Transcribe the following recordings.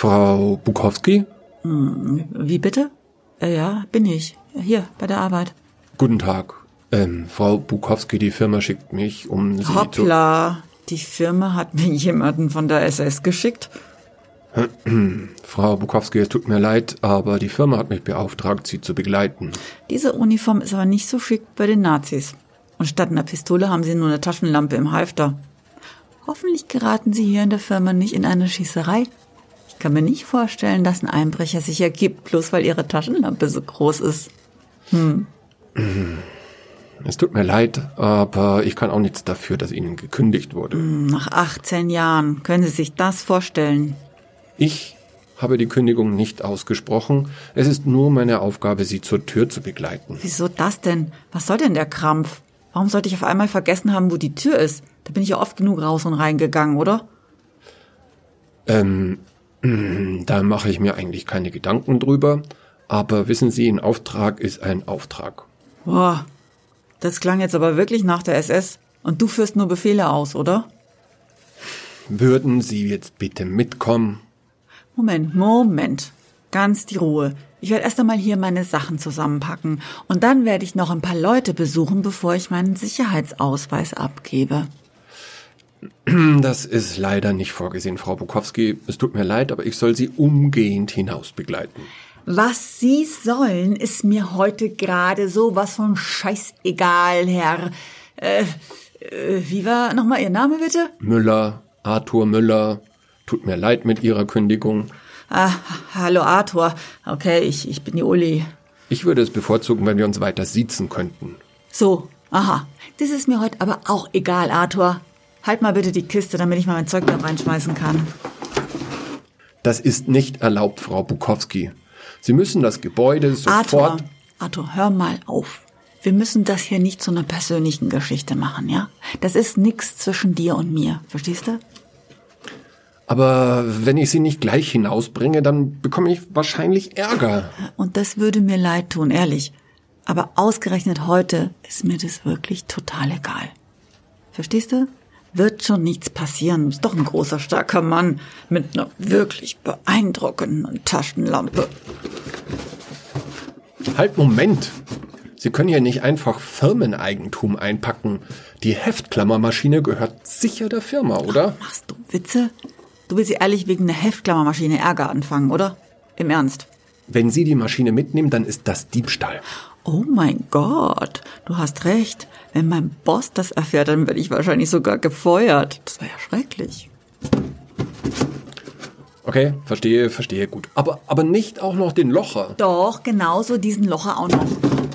Frau Bukowski? Wie bitte? Äh, ja, bin ich. Hier, bei der Arbeit. Guten Tag. Ähm, Frau Bukowski, die Firma schickt mich, um Sie zu... Hoppla. Die Firma hat mir jemanden von der SS geschickt. Frau Bukowski, es tut mir leid, aber die Firma hat mich beauftragt, Sie zu begleiten. Diese Uniform ist aber nicht so schick bei den Nazis. Und statt einer Pistole haben sie nur eine Taschenlampe im Halfter. Hoffentlich geraten sie hier in der Firma nicht in eine Schießerei. Ich kann mir nicht vorstellen, dass ein Einbrecher sich ergibt, bloß weil ihre Taschenlampe so groß ist. Es tut mir leid, aber ich kann auch nichts dafür, dass Ihnen gekündigt wurde. Nach 18 Jahren können Sie sich das vorstellen. Ich habe die Kündigung nicht ausgesprochen. Es ist nur meine Aufgabe, Sie zur Tür zu begleiten. Wieso das denn? Was soll denn der Krampf? Warum sollte ich auf einmal vergessen haben, wo die Tür ist? Da bin ich ja oft genug raus und reingegangen, oder? Ähm, da mache ich mir eigentlich keine Gedanken drüber. Aber wissen Sie, ein Auftrag ist ein Auftrag. Boah, das klang jetzt aber wirklich nach der SS. Und du führst nur Befehle aus, oder? Würden Sie jetzt bitte mitkommen? Moment, Moment. Ganz die Ruhe. Ich werde erst einmal hier meine Sachen zusammenpacken. Und dann werde ich noch ein paar Leute besuchen, bevor ich meinen Sicherheitsausweis abgebe. Das ist leider nicht vorgesehen, Frau Bukowski. Es tut mir leid, aber ich soll Sie umgehend hinaus begleiten. Was Sie sollen, ist mir heute gerade so was von scheißegal, Herr. Äh, äh, wie war nochmal Ihr Name, bitte? Müller, Arthur Müller, tut mir leid mit Ihrer Kündigung. Ah, hallo Arthur. Okay, ich, ich bin die Uli. Ich würde es bevorzugen, wenn wir uns weiter siezen könnten. So, aha. Das ist mir heute aber auch egal, Arthur. Halt mal bitte die Kiste, damit ich mal mein Zeug da reinschmeißen kann. Das ist nicht erlaubt, Frau Bukowski. Sie müssen das Gebäude Arthur, sofort. Arthur, hör mal auf. Wir müssen das hier nicht zu einer persönlichen Geschichte machen, ja? Das ist nix zwischen dir und mir, verstehst du? Aber wenn ich Sie nicht gleich hinausbringe, dann bekomme ich wahrscheinlich Ärger. Und das würde mir leid tun, ehrlich. Aber ausgerechnet heute ist mir das wirklich total egal. Verstehst du? Wird schon nichts passieren. Du bist doch ein großer, starker Mann mit einer wirklich beeindruckenden Taschenlampe. Halt, Moment. Sie können hier nicht einfach Firmeneigentum einpacken. Die Heftklammermaschine gehört sicher der Firma, oder? Machst du Witze? Du willst sie ehrlich wegen einer Heftklammermaschine Ärger anfangen, oder? Im Ernst? Wenn Sie die Maschine mitnehmen, dann ist das Diebstahl. Oh mein Gott, du hast recht. Wenn mein Boss das erfährt, dann werde ich wahrscheinlich sogar gefeuert. Das wäre ja schrecklich. Okay, verstehe, verstehe, gut. Aber, aber nicht auch noch den Locher. Doch, genauso diesen Locher auch noch.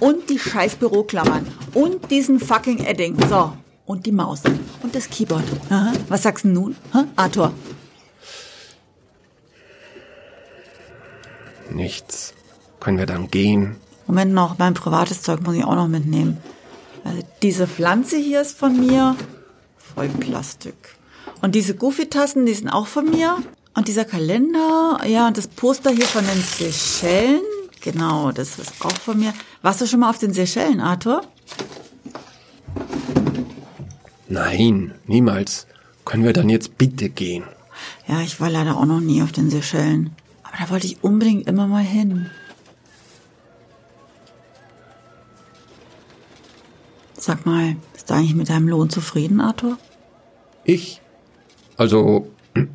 Und die scheiß Büroklammern. Und diesen fucking Edding. So. Und die Maus. Und das Keyboard. Aha. Was sagst du nun, Hä? Arthur? Nichts. Können wir dann gehen? Moment noch, mein privates Zeug muss ich auch noch mitnehmen. Also diese Pflanze hier ist von mir. Voll Plastik. Und diese Goofy-Tassen, die sind auch von mir. Und dieser Kalender, ja, und das Poster hier von den Seychellen. Genau, das ist auch von mir. Warst du schon mal auf den Seychellen, Arthur? Nein, niemals. Können wir dann jetzt bitte gehen? Ja, ich war leider auch noch nie auf den Seychellen. Aber da wollte ich unbedingt immer mal hin. Sag mal, bist du eigentlich mit deinem Lohn zufrieden, Arthur? Ich? Also.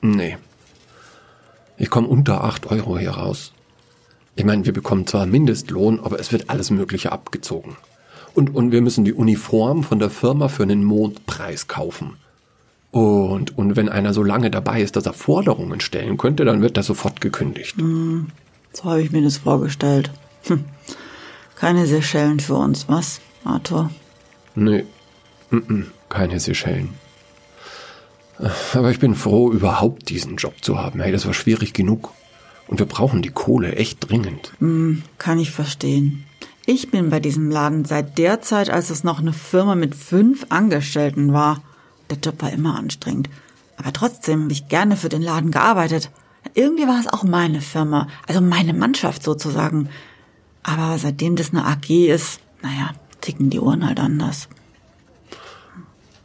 Nee. Ich komme unter 8 Euro hier raus. Ich meine, wir bekommen zwar Mindestlohn, aber es wird alles Mögliche abgezogen. Und, und wir müssen die Uniform von der Firma für einen Mondpreis kaufen. Und, und wenn einer so lange dabei ist, dass er Forderungen stellen könnte, dann wird er sofort gekündigt. So habe ich mir das vorgestellt. Hm. Keine Seychellen für uns, was, Arthur? Nee, mm -mm, keine Seychellen. Aber ich bin froh, überhaupt diesen Job zu haben. Hey, das war schwierig genug. Und wir brauchen die Kohle echt dringend. Kann ich verstehen. Ich bin bei diesem Laden seit der Zeit, als es noch eine Firma mit fünf Angestellten war. Der Job war immer anstrengend. Aber trotzdem habe ich gerne für den Laden gearbeitet. Irgendwie war es auch meine Firma, also meine Mannschaft sozusagen. Aber seitdem das eine AG ist, naja, ticken die Uhren halt anders.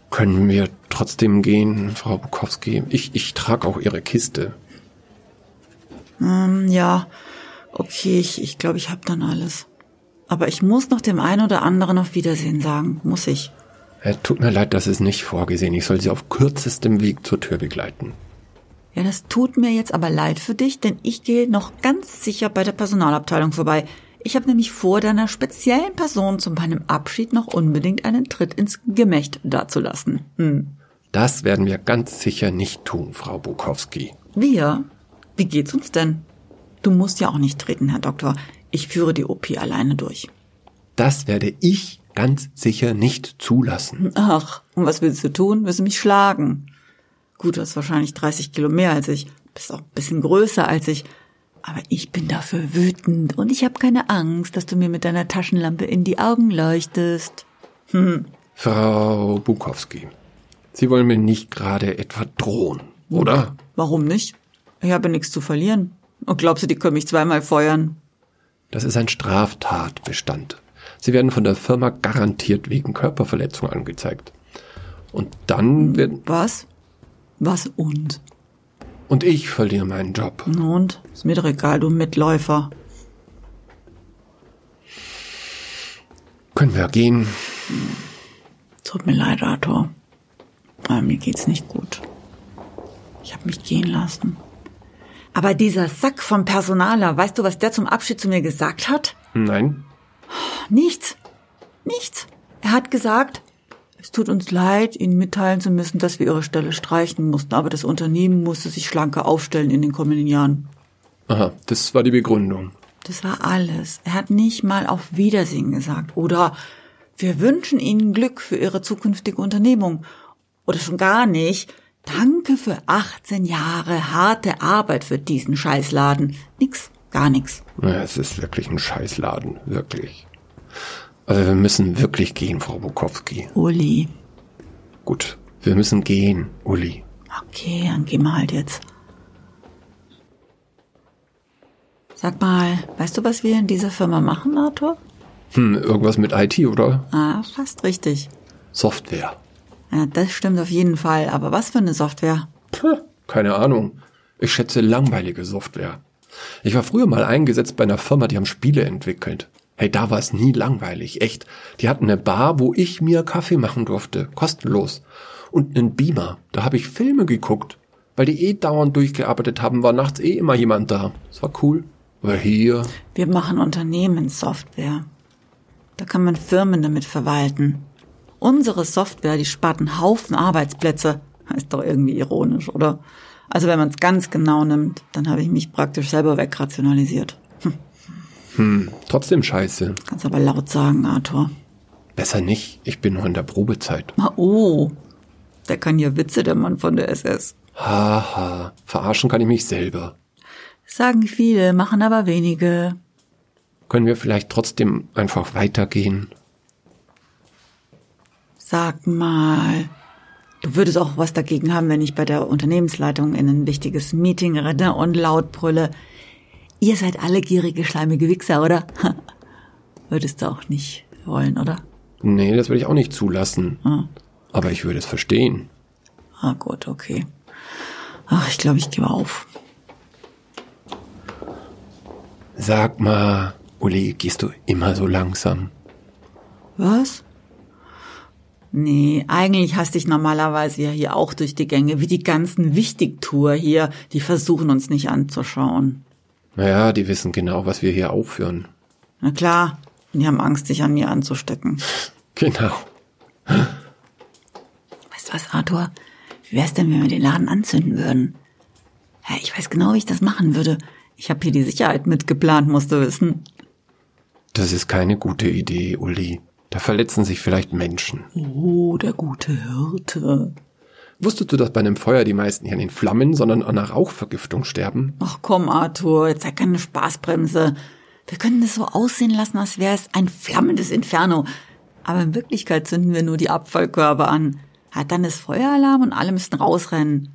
Können wir trotzdem gehen, Frau Bukowski. Ich, ich trage auch Ihre Kiste. Ähm, ja, okay, ich, ich glaube, ich habe dann alles. Aber ich muss noch dem einen oder anderen auf Wiedersehen sagen. Muss ich. Äh, tut mir leid, das ist nicht vorgesehen. Ich soll Sie auf kürzestem Weg zur Tür begleiten. Ja, das tut mir jetzt aber leid für dich, denn ich gehe noch ganz sicher bei der Personalabteilung vorbei. Ich habe nämlich vor, deiner speziellen Person zu meinem Abschied noch unbedingt einen Tritt ins Gemächt dazulassen. Hm. Das werden wir ganz sicher nicht tun, Frau Bukowski. Wir? Wie geht's uns denn? Du musst ja auch nicht treten, Herr Doktor. Ich führe die OP alleine durch. Das werde ich ganz sicher nicht zulassen. Ach, und was willst du tun? Willst du mich schlagen? Gut, du hast wahrscheinlich 30 Kilo mehr als ich. Bist auch ein bisschen größer als ich. Aber ich bin dafür wütend und ich habe keine Angst, dass du mir mit deiner Taschenlampe in die Augen leuchtest. Hm. Frau Bukowski, Sie wollen mir nicht gerade etwa drohen, oder? Warum nicht? Ich habe nichts zu verlieren. Und glaubst du, die können mich zweimal feuern? Das ist ein Straftatbestand. Sie werden von der Firma garantiert wegen Körperverletzung angezeigt. Und dann werden... Was? Was und? Und ich verliere meinen Job. Und? Ist mir doch egal, du Mitläufer. Können wir gehen? Tut mir leid, Arthur. Aber mir geht's nicht gut. Ich habe mich gehen lassen. Aber dieser Sack vom Personaler, weißt du, was der zum Abschied zu mir gesagt hat? Nein. Nichts. Nichts. Er hat gesagt, es tut uns leid, Ihnen mitteilen zu müssen, dass wir Ihre Stelle streichen mussten, aber das Unternehmen musste sich schlanker aufstellen in den kommenden Jahren. Aha, das war die Begründung. Das war alles. Er hat nicht mal auf Wiedersehen gesagt. Oder wir wünschen Ihnen Glück für Ihre zukünftige Unternehmung. Oder schon gar nicht. Danke für 18 Jahre harte Arbeit für diesen Scheißladen. Nix, gar nix. Ja, es ist wirklich ein Scheißladen, wirklich. Also wir müssen wirklich gehen, Frau Bukowski. Uli. Gut, wir müssen gehen, Uli. Okay, dann gehen wir halt jetzt. Sag mal, weißt du, was wir in dieser Firma machen, Arthur? Hm, irgendwas mit IT, oder? Ah, fast richtig. Software. Ja, das stimmt auf jeden Fall. Aber was für eine Software? Puh, keine Ahnung. Ich schätze langweilige Software. Ich war früher mal eingesetzt bei einer Firma, die haben Spiele entwickelt. Hey, da war es nie langweilig, echt. Die hatten eine Bar, wo ich mir Kaffee machen durfte, kostenlos. Und einen Beamer, da habe ich Filme geguckt. Weil die eh dauernd durchgearbeitet haben, war nachts eh immer jemand da. Das war cool. Aber hier. Wir machen Unternehmenssoftware. Da kann man Firmen damit verwalten. Unsere Software, die spart einen Haufen Arbeitsplätze. Ist doch irgendwie ironisch, oder? Also wenn man es ganz genau nimmt, dann habe ich mich praktisch selber wegrationalisiert. Hm. Trotzdem scheiße. Kannst aber laut sagen, Arthur. Besser nicht. Ich bin noch in der Probezeit. Oh, der kann ja Witze, der Mann von der SS. Haha, verarschen kann ich mich selber. Sagen viele, machen aber wenige. Können wir vielleicht trotzdem einfach weitergehen? Sag mal, du würdest auch was dagegen haben, wenn ich bei der Unternehmensleitung in ein wichtiges Meeting renne und laut brülle. Ihr seid alle gierige, schleimige Wichser, oder? Würdest du auch nicht wollen, oder? Nee, das würde ich auch nicht zulassen. Ah. Aber ich würde es verstehen. Ah, gut, okay. Ach, ich glaube, ich gebe auf. Sag mal, Uli, gehst du immer so langsam? Was? Nee, eigentlich haste ich normalerweise ja hier auch durch die Gänge, wie die ganzen Wichtigtour hier. Die versuchen uns nicht anzuschauen. Naja, die wissen genau, was wir hier aufführen. Na klar, und die haben Angst, sich an mir anzustecken. Genau. Weißt du was, Arthur? Wie wär's denn, wenn wir den Laden anzünden würden? Ja, ich weiß genau, wie ich das machen würde. Ich habe hier die Sicherheit mitgeplant, musst du wissen. Das ist keine gute Idee, Uli. Da verletzen sich vielleicht Menschen. Oh, der gute Hirte. Wusstest du, dass bei einem Feuer die meisten nicht an den Flammen, sondern an einer Rauchvergiftung sterben? Ach komm, Arthur, jetzt sei keine Spaßbremse. Wir können es so aussehen lassen, als wäre es ein flammendes Inferno. Aber in Wirklichkeit zünden wir nur die Abfallkörper an. Hat dann ist Feueralarm und alle müssen rausrennen.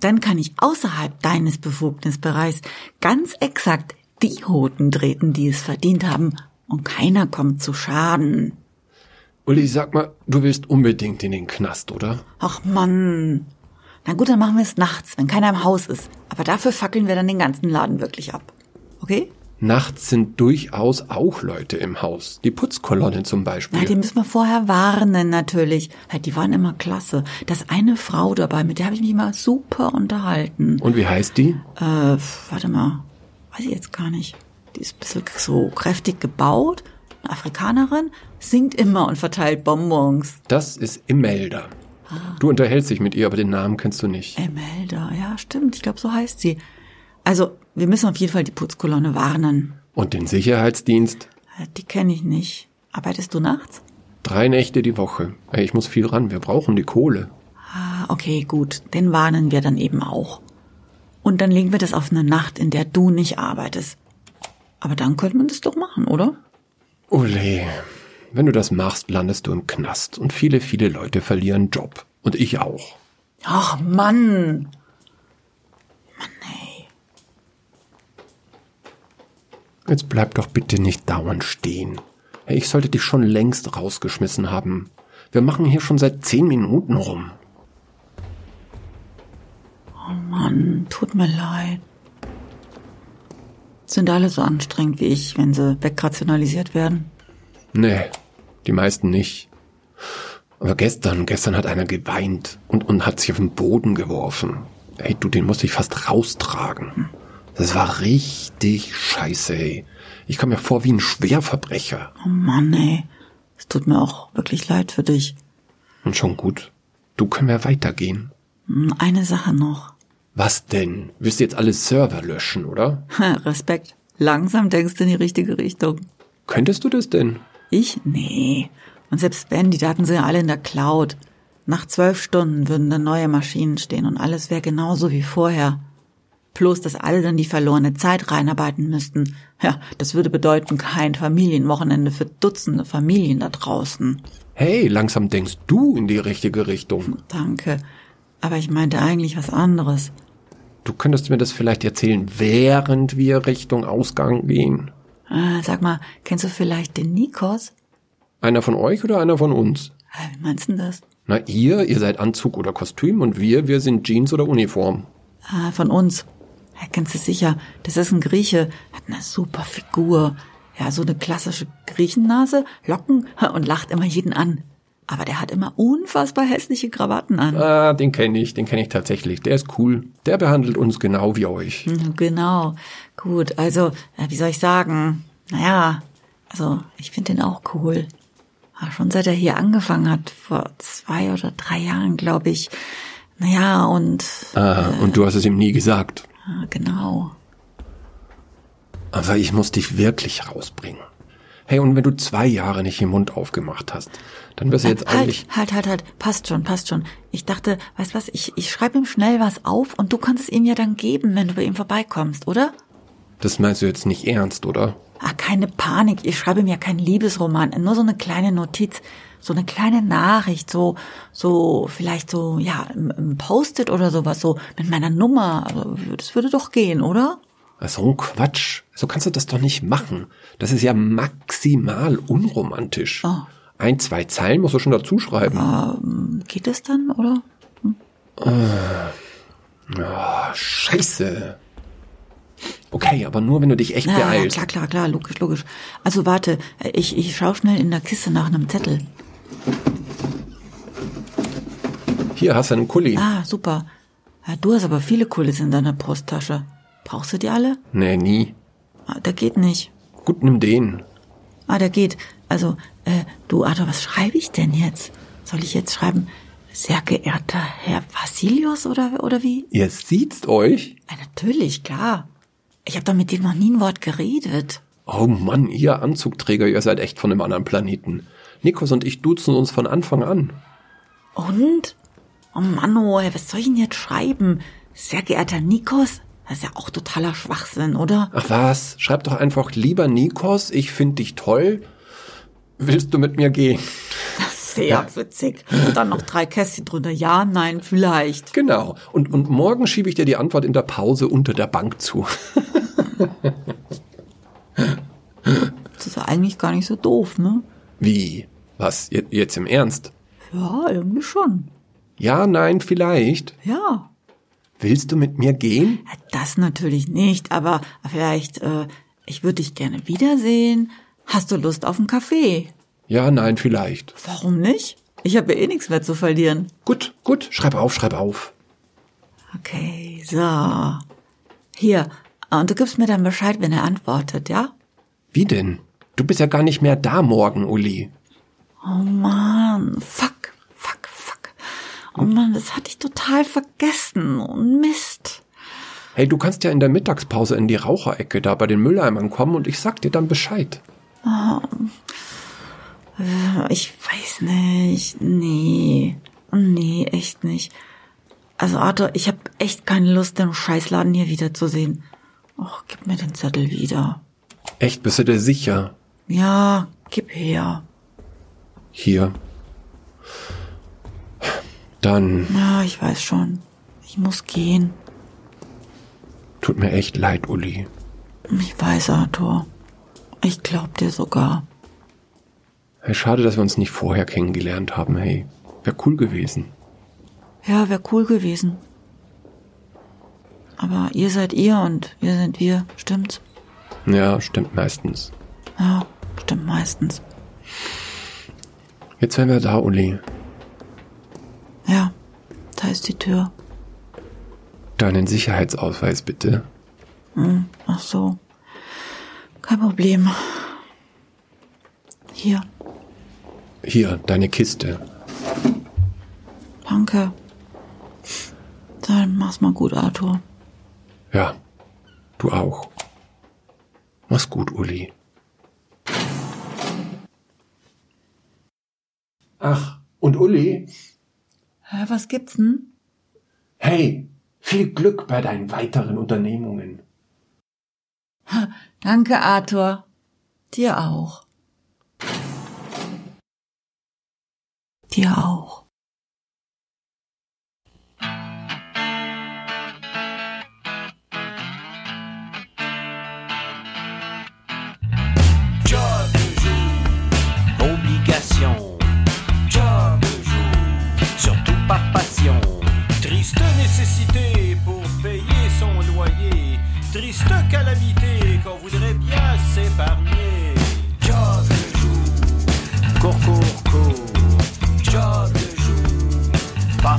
Dann kann ich außerhalb deines Befugnisbereichs ganz exakt die Hoten treten, die es verdient haben, und keiner kommt zu Schaden. Uli, sag mal, du willst unbedingt in den Knast, oder? Ach Mann. Na gut, dann machen wir es nachts, wenn keiner im Haus ist. Aber dafür fackeln wir dann den ganzen Laden wirklich ab. Okay? Nachts sind durchaus auch Leute im Haus. Die Putzkolonne zum Beispiel. Na, die müssen wir vorher warnen, natürlich. Ja, die waren immer klasse. Da ist eine Frau dabei, mit der habe ich mich immer super unterhalten. Und wie heißt die? Äh, warte mal. Weiß ich jetzt gar nicht. Die ist ein bisschen so kräftig gebaut. Eine Afrikanerin. Singt immer und verteilt Bonbons. Das ist Imelda. Du unterhältst dich mit ihr, aber den Namen kennst du nicht. Imelda, ja, stimmt. Ich glaube, so heißt sie. Also, wir müssen auf jeden Fall die Putzkolonne warnen. Und den Sicherheitsdienst? Äh, Die kenne ich nicht. Arbeitest du nachts? Drei Nächte die Woche. Ich muss viel ran. Wir brauchen die Kohle. Ah, okay, gut. Den warnen wir dann eben auch. Und dann legen wir das auf eine Nacht, in der du nicht arbeitest. Aber dann könnte man das doch machen, oder? Uli, wenn du das machst, landest du im Knast. Und viele, viele Leute verlieren Job. Und ich auch. Ach, Mann. Mann, ey. Jetzt bleib doch bitte nicht dauernd stehen. Hey, ich sollte dich schon längst rausgeschmissen haben. Wir machen hier schon seit zehn Minuten rum. Mann, tut mir leid. Sind alle so anstrengend wie ich, wenn sie wegrationalisiert werden? Nee, die meisten nicht. Aber gestern, gestern hat einer geweint und, und hat sich auf den Boden geworfen. Hey, du, den musste ich fast raustragen. Das war richtig scheiße, ey. Ich kam mir vor wie ein Schwerverbrecher. Oh Mann, ey. Es tut mir auch wirklich leid für dich. Und schon gut. Du können wir weitergehen. Hm, Eine Sache noch. Was denn? Willst du jetzt alle Server löschen, oder? Respekt. Langsam denkst du in die richtige Richtung. Könntest du das denn? Ich? Nee. Und selbst wenn, die Daten sind ja alle in der Cloud. Nach zwölf Stunden würden dann neue Maschinen stehen und alles wäre genauso wie vorher. Plus, dass alle dann die verlorene Zeit reinarbeiten müssten. Ja, das würde bedeuten kein Familienwochenende für Dutzende Familien da draußen. Hey, langsam denkst du in die richtige Richtung. Danke. Aber ich meinte eigentlich was anderes. Du könntest mir das vielleicht erzählen, während wir Richtung Ausgang gehen. Äh, sag mal, kennst du vielleicht den Nikos? Einer von euch oder einer von uns? Äh, Wie meinst du denn das? Na, ihr, ihr seid Anzug oder Kostüm und wir, wir sind Jeans oder Uniform. Ah, von uns. Ja, kennst du sicher. Das ist ein Grieche. Hat eine super Figur. Ja, so eine klassische Griechennase, Locken und lacht immer jeden an. Aber der hat immer unfassbar hässliche Krawatten an. Ah, den kenne ich, den kenne ich tatsächlich. Der ist cool. Der behandelt uns genau wie euch. Mhm, Genau. Gut, also, äh, wie soll ich sagen? Naja, also, ich finde den auch cool. Ah, Schon seit er hier angefangen hat, vor zwei oder drei Jahren, glaube ich. Naja, und Ah, und du hast es ihm nie gesagt. ah, genau. Aber ich muss dich wirklich rausbringen. Hey, und wenn du zwei Jahre nicht den Mund aufgemacht hast, dann wirst du jetzt halt, eigentlich... halt, halt, halt. Passt schon, passt schon. Ich dachte, weißt was, ich, ich schreibe ihm schnell was auf und du kannst es ihm ja dann geben, wenn du bei ihm vorbeikommst, oder? Das meinst du jetzt nicht ernst, oder? Ah, keine Panik. Ich schreibe ihm ja keinen Liebesroman, nur so eine kleine Notiz, so eine kleine Nachricht, so, so, vielleicht so, ja, im Post-it oder sowas, so mit meiner Nummer. Also, das würde doch gehen, oder? So ein Quatsch. So kannst du das doch nicht machen. Das ist ja maximal unromantisch. Oh. Ein, zwei Zeilen musst du schon dazu schreiben. Ähm, geht es dann, oder? Ah, scheiße. Okay, aber nur wenn du dich echt ja, beeilst. klar, klar, klar, logisch, logisch. Also warte, ich, ich schau schnell in der Kiste nach einem Zettel. Hier hast du einen Kuli. Ah, super. Ja, du hast aber viele Kulis in deiner Brusttasche. Brauchst du die alle? Nee, nie. Ah, der geht nicht. Gut, nimm den. Ah, der geht. Also, äh, du, Arthur, was schreibe ich denn jetzt? Soll ich jetzt schreiben, sehr geehrter Herr Vasilius oder, oder wie? Ihr sieht's euch? Ja, natürlich, klar. Ich habe doch mit dem noch nie ein Wort geredet. Oh Mann, ihr Anzugträger, ihr seid echt von einem anderen Planeten. Nikos und ich duzen uns von Anfang an. Und? Oh Mann, oh, was soll ich denn jetzt schreiben? Sehr geehrter Nikos? Das ist ja auch totaler Schwachsinn, oder? Ach was, schreib doch einfach lieber Nikos, ich find dich toll. Willst du mit mir gehen? Sehr witzig. Und dann noch drei Kästchen drunter. Ja, nein, vielleicht. Genau. Und, und morgen schiebe ich dir die Antwort in der Pause unter der Bank zu. Das ist ja eigentlich gar nicht so doof, ne? Wie? Was, je- jetzt im Ernst? Ja, irgendwie schon. Ja, nein, vielleicht. Ja. Willst du mit mir gehen? Das natürlich nicht, aber vielleicht, äh, ich würde dich gerne wiedersehen. Hast du Lust auf einen Kaffee? Ja, nein, vielleicht. Warum nicht? Ich habe ja eh nichts mehr zu verlieren. Gut, gut, schreib auf, schreib auf. Okay, so. Hier, und du gibst mir dann Bescheid, wenn er antwortet, ja? Wie denn? Du bist ja gar nicht mehr da morgen, Uli. Oh fuck, fuck. Oh Mann, das hatte ich total vergessen. Und Mist. Hey, du kannst ja in der Mittagspause in die Raucherecke da bei den Mülleimern kommen und ich sag dir dann Bescheid. Ich weiß nicht. Nee. Nee, echt nicht. Also Arthur, ich habe echt keine Lust, den Scheißladen hier wiederzusehen. Och, gib mir den Zettel wieder. Echt, bist du dir sicher? Ja, gib her. Hier. Dann Ja, ich weiß schon. Ich muss gehen. tut mir echt leid, Uli. Ich weiß, Arthur. Ich glaub dir sogar. Hey, schade, dass wir uns nicht vorher kennengelernt haben, hey. Wär cool gewesen. Ja, wär cool gewesen. Aber ihr seid ihr und wir sind wir, stimmt's? Ja, stimmt meistens. Ja, stimmt meistens. Jetzt wären wir da, Uli. Ja, da ist die Tür. Deinen Sicherheitsausweis bitte. Ach so. Kein Problem. Hier, Hier, deine Kiste. danke. Dann mach's mal gut, Arthur. Ja, du auch. Mach's gut, Uli. Ach, und Uli? Was gibt's denn? Hey, viel Glück bei deinen weiteren Unternehmungen. Danke, Arthur. Dir auch. Dir auch. Triste nécessité pour payer son loyer. Triste calamité qu'on voudrait bien s'épargner. Job de jour, court, court, court. Job de jour, par